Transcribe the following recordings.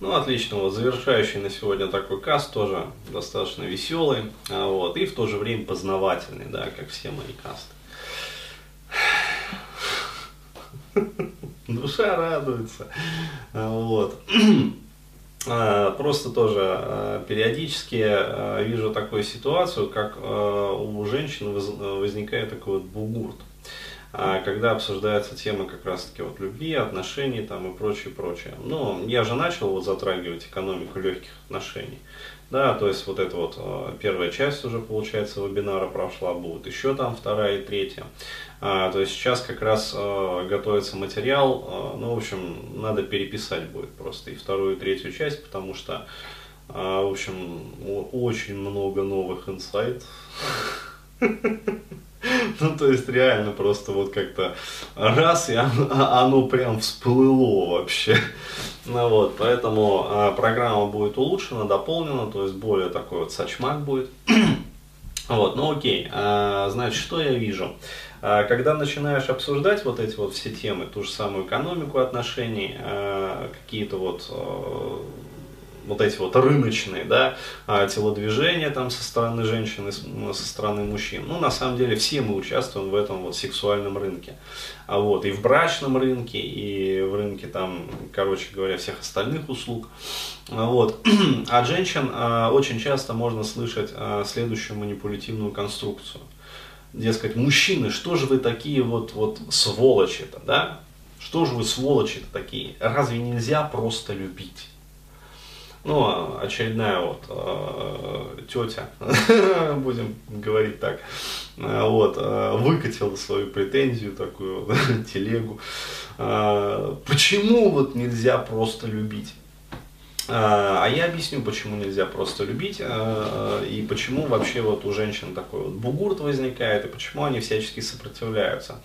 Ну, отлично. Вот завершающий на сегодня такой каст тоже достаточно веселый, а, вот, и в то же время познавательный, да, как все мои касты. Душа радуется. А, вот. А, просто тоже периодически вижу такую ситуацию, как у женщин возникает такой вот бугурт когда обсуждается тема как раз-таки вот любви, отношений там и прочее, прочее. Ну, я же начал вот затрагивать экономику легких отношений. Да, то есть вот эта вот э, первая часть уже, получается, вебинара прошла, будет еще там вторая и третья. А, то есть сейчас как раз а, готовится материал, а, ну, в общем, надо переписать будет просто и вторую, и третью часть, потому что, а, в общем, очень много новых инсайтов. Ну, то есть реально просто вот как-то раз, и оно, оно прям всплыло вообще. Ну вот, поэтому а, программа будет улучшена, дополнена, то есть более такой вот сачмак будет. Вот, ну окей, а, значит, что я вижу? А, когда начинаешь обсуждать вот эти вот все темы, ту же самую экономику отношений, а, какие-то вот а, вот эти вот рыночные, да, а, телодвижения там со стороны женщин и со стороны мужчин. Ну, на самом деле, все мы участвуем в этом вот сексуальном рынке. А вот, и в брачном рынке, и в рынке там, короче говоря, всех остальных услуг. А вот. От женщин а, очень часто можно слышать следующую манипулятивную конструкцию. Дескать, мужчины, что же вы такие вот, вот сволочи-то, да? Что же вы сволочи-то такие? Разве нельзя просто любить? Ну, очередная вот э, тетя, будем говорить так, э, вот, э, выкатила свою претензию, такую телегу. Почему вот нельзя просто любить? А, а я объясню, почему нельзя просто любить, а, и почему вообще вот у женщин такой вот бугурт возникает, и почему они всячески сопротивляются.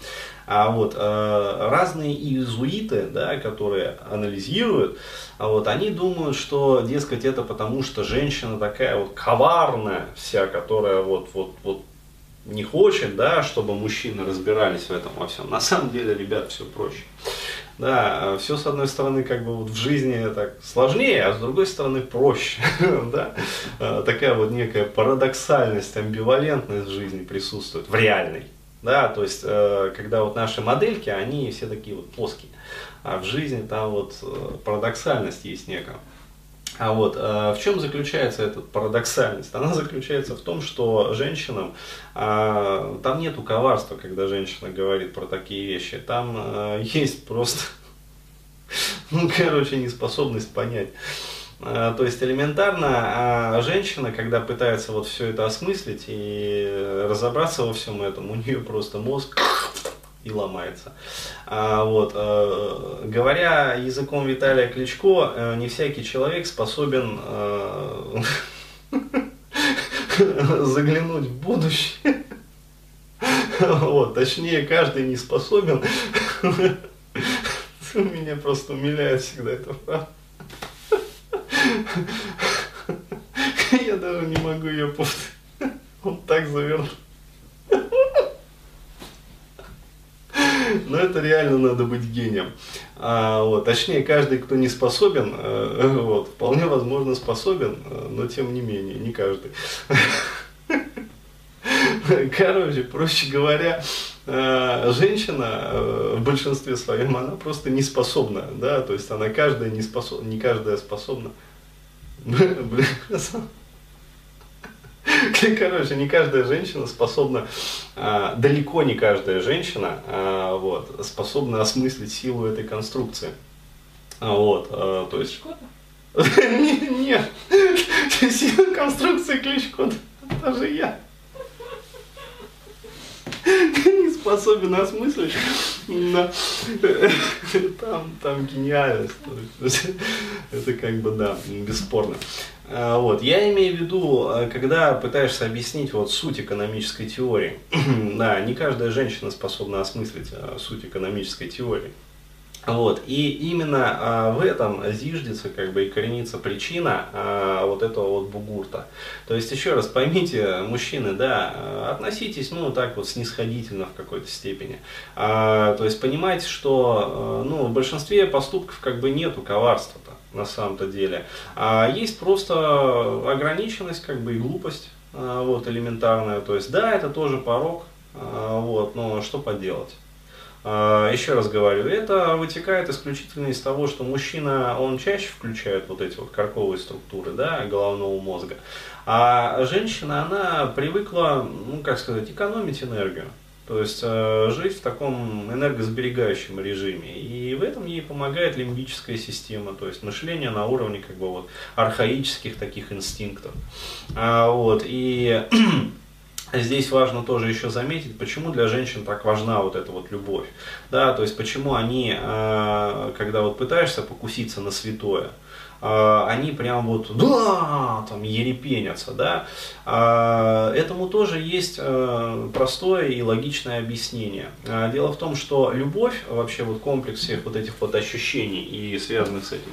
А вот а, разные иезуиты, да, которые анализируют, вот, они думают, что, дескать, это потому, что женщина такая вот коварная вся, которая вот, вот, вот не хочет, да, чтобы мужчины разбирались в этом во всем. На самом деле, ребят, все проще. Да, все с одной стороны как бы вот в жизни так сложнее, а с другой стороны проще. да? А, такая вот некая парадоксальность, амбивалентность в жизни присутствует, в реальной. Да, то есть, э, когда вот наши модельки, они все такие вот плоские. А в жизни там вот э, парадоксальность есть некая. А вот э, в чем заключается эта парадоксальность? Она заключается в том, что женщинам э, там нету коварства, когда женщина говорит про такие вещи. Там э, есть просто, ну, короче, неспособность понять. Э, то есть элементарно, а женщина, когда пытается вот все это осмыслить и разобраться во всем этом, у нее просто мозг и ломается. А, вот, э, говоря языком Виталия Кличко, э, не всякий человек способен э, заглянуть в будущее. Вот, точнее, каждый не способен. Меня просто умиляет всегда эта фраза. Я даже не могу ее повторить. Он так завернул. Но это реально надо быть гением. А, вот, точнее, каждый, кто не способен, э, вот, вполне возможно способен, э, но тем не менее, не каждый. Короче, проще говоря, э, женщина в большинстве своем, она просто не способна, да, то есть она каждая не способна, не каждая способна. Блин, Короче, не каждая женщина способна, а, далеко не каждая женщина а, вот, способна осмыслить силу этой конструкции. А, вот, то есть... Нет, сила конструкции ключ-кода, даже я не способен осмыслить, но там, там гениальность. Это как бы, да, бесспорно. А, вот. Я имею в виду, а, когда пытаешься объяснить вот суть экономической теории. да, не каждая женщина способна осмыслить а, суть экономической теории. Вот. И именно а, в этом зиждется как бы и коренится причина а, вот этого вот бугурта. То есть, еще раз поймите, мужчины, да, относитесь, ну, так вот снисходительно в какой-то степени. А, то есть, понимайте, что, а, ну, в большинстве поступков как бы нету коварства-то на самом-то деле. А есть просто ограниченность, как бы и глупость, а, вот, элементарная. То есть, да, это тоже порог, а, вот, но что поделать. А, еще раз говорю, это вытекает исключительно из того, что мужчина, он чаще включает вот эти вот карковые структуры, да, головного мозга, а женщина, она привыкла, ну, как сказать, экономить энергию. То есть э, жить в таком энергосберегающем режиме. И в этом ей помогает лимбическая система, то есть мышление на уровне как бы вот архаических таких инстинктов. А, вот, и Здесь важно тоже еще заметить, почему для женщин так важна вот эта вот любовь. Да, то есть почему они, э, когда вот пытаешься покуситься на святое, э, они прям вот, да, там ерепенятся, да. Э, этому тоже есть простое и логичное объяснение. Дело в том, что любовь, вообще вот комплекс всех вот этих вот ощущений и связанных с этим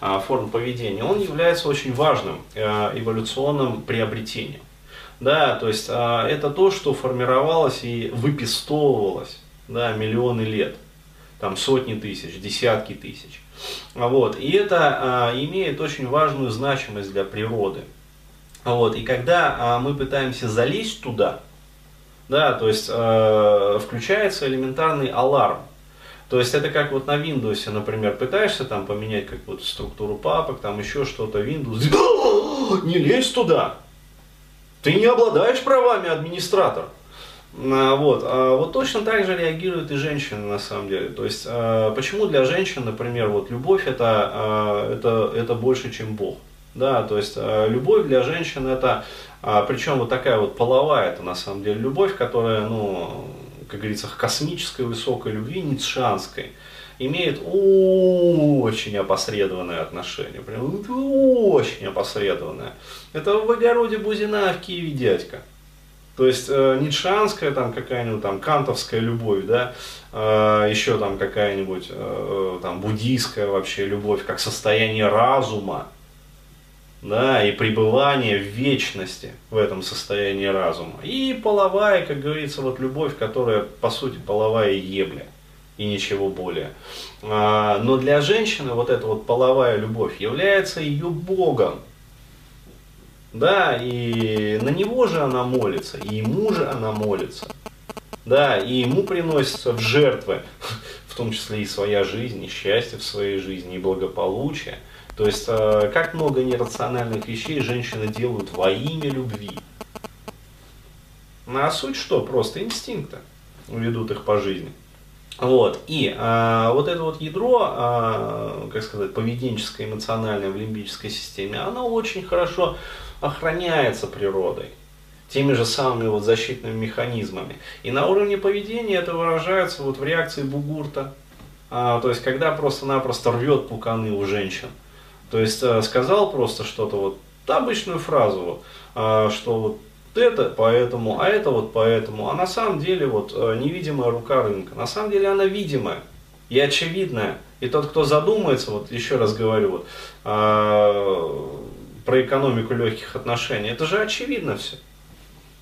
там, форм поведения, он является очень важным эволюционным приобретением. Да, то есть а, это то, что формировалось и выпистовывалось да, миллионы лет, там сотни тысяч, десятки тысяч. Вот, и это а, имеет очень важную значимость для природы. Вот, и когда а, мы пытаемся залезть туда, да, то есть э, включается элементарный аларм. То есть это как вот на Windows, например, пытаешься там поменять как вот структуру папок, там еще что-то, Windows, не лезь туда, ты не обладаешь правами администратор. А, вот. А вот точно так же реагируют и женщины на самом деле. То есть, а, почему для женщин, например, вот любовь это, это, это больше, чем Бог. Да, то есть любовь для женщин это, причем вот такая вот половая, это на самом деле любовь, которая, ну, как говорится, космической высокой любви, ницшанской имеет очень опосредованное отношение. Прям очень опосредованное. Это в огороде Бузина, в Киеве дядька. То есть э, ницшанская там какая-нибудь там кантовская любовь, да, э, еще там какая-нибудь э, там буддийская вообще любовь как состояние разума, да, и пребывание в вечности в этом состоянии разума. И половая, как говорится, вот любовь, которая по сути половая ебля и ничего более. А, но для женщины вот эта вот половая любовь является ее богом. Да, и на него же она молится, и ему же она молится. Да, и ему приносится в жертвы, в том числе и своя жизнь, и счастье в своей жизни, и благополучие. То есть, а, как много нерациональных вещей женщины делают во имя любви. Ну, а суть что? Просто инстинкты ведут их по жизни. Вот. И а, вот это вот ядро, а, как сказать, поведенческое, эмоциональное в лимбической системе, оно очень хорошо охраняется природой теми же самыми вот защитными механизмами. И на уровне поведения это выражается вот в реакции бугурта. А, то есть, когда просто-напросто рвет пуканы у женщин. То есть, а, сказал просто что-то, вот обычную фразу, а, что вот это поэтому, а это вот поэтому. А на самом деле вот э, невидимая рука рынка, на самом деле она видимая и очевидная. И тот, кто задумается, вот еще раз говорю, вот, э, про экономику легких отношений, это же очевидно все.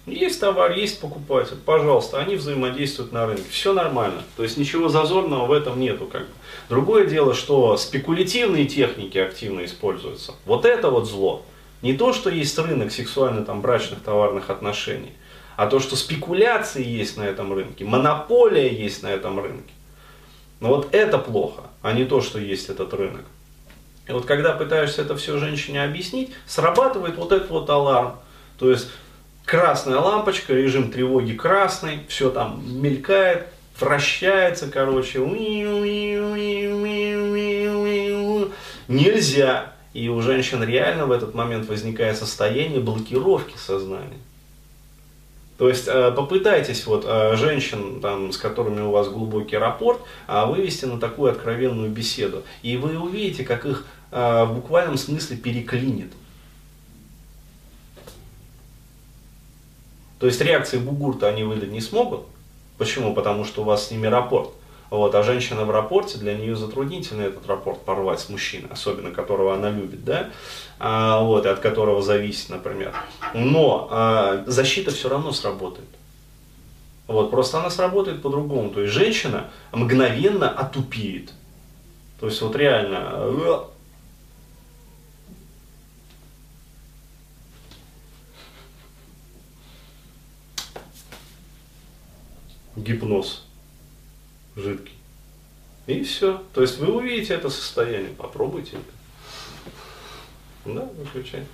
Есть товар, есть покупатель, пожалуйста, они взаимодействуют на рынке, все нормально. То есть ничего зазорного в этом нету. Как бы. Другое дело, что спекулятивные техники активно используются. Вот это вот зло. Не то, что есть рынок сексуально там, брачных товарных отношений, а то, что спекуляции есть на этом рынке, монополия есть на этом рынке. Но вот это плохо, а не то, что есть этот рынок. И вот когда пытаешься это все женщине объяснить, срабатывает вот этот вот аларм. То есть красная лампочка, режим тревоги красный, все там мелькает, вращается, короче. Нельзя. И у женщин реально в этот момент возникает состояние блокировки сознания. То есть э, попытайтесь вот э, женщин, там, с которыми у вас глубокий рапорт, а, вывести на такую откровенную беседу. И вы увидите, как их э, в буквальном смысле переклинит. То есть реакции бугурта они выдать не смогут. Почему? Потому что у вас с ними рапорт. Вот, а женщина в рапорте, для нее затруднительно этот рапорт порвать с мужчиной, особенно которого она любит, да, а, вот, и от которого зависит, например. Но а, защита все равно сработает. Вот, просто она сработает по-другому. То есть женщина мгновенно отупеет. То есть вот реально э, гипноз жидкий. И все. То есть вы увидите это состояние, попробуйте это. Да, выключай.